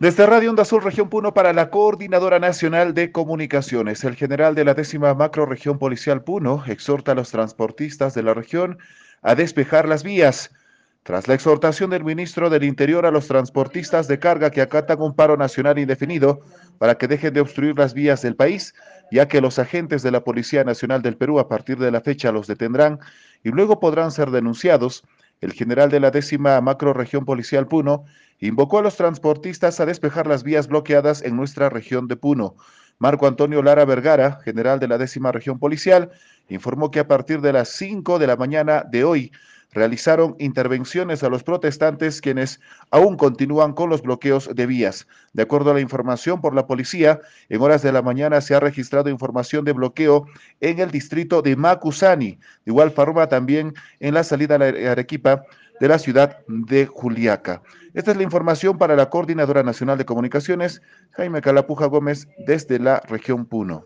Desde Radio Onda Sur, Región Puno, para la Coordinadora Nacional de Comunicaciones, el general de la décima macroregión policial Puno exhorta a los transportistas de la región a despejar las vías. Tras la exhortación del ministro del Interior a los transportistas de carga que acatan un paro nacional indefinido para que dejen de obstruir las vías del país, ya que los agentes de la Policía Nacional del Perú a partir de la fecha los detendrán y luego podrán ser denunciados, el general de la décima macroregión policial Puno invocó a los transportistas a despejar las vías bloqueadas en nuestra región de Puno. Marco Antonio Lara Vergara, general de la décima región policial, informó que a partir de las 5 de la mañana de hoy realizaron intervenciones a los protestantes quienes aún continúan con los bloqueos de vías. De acuerdo a la información por la policía, en horas de la mañana se ha registrado información de bloqueo en el distrito de Macusani, de igual forma también en la salida a Arequipa de la ciudad de Juliaca. Esta es la información para la Coordinadora Nacional de Comunicaciones, Jaime Calapuja Gómez, desde la región Puno.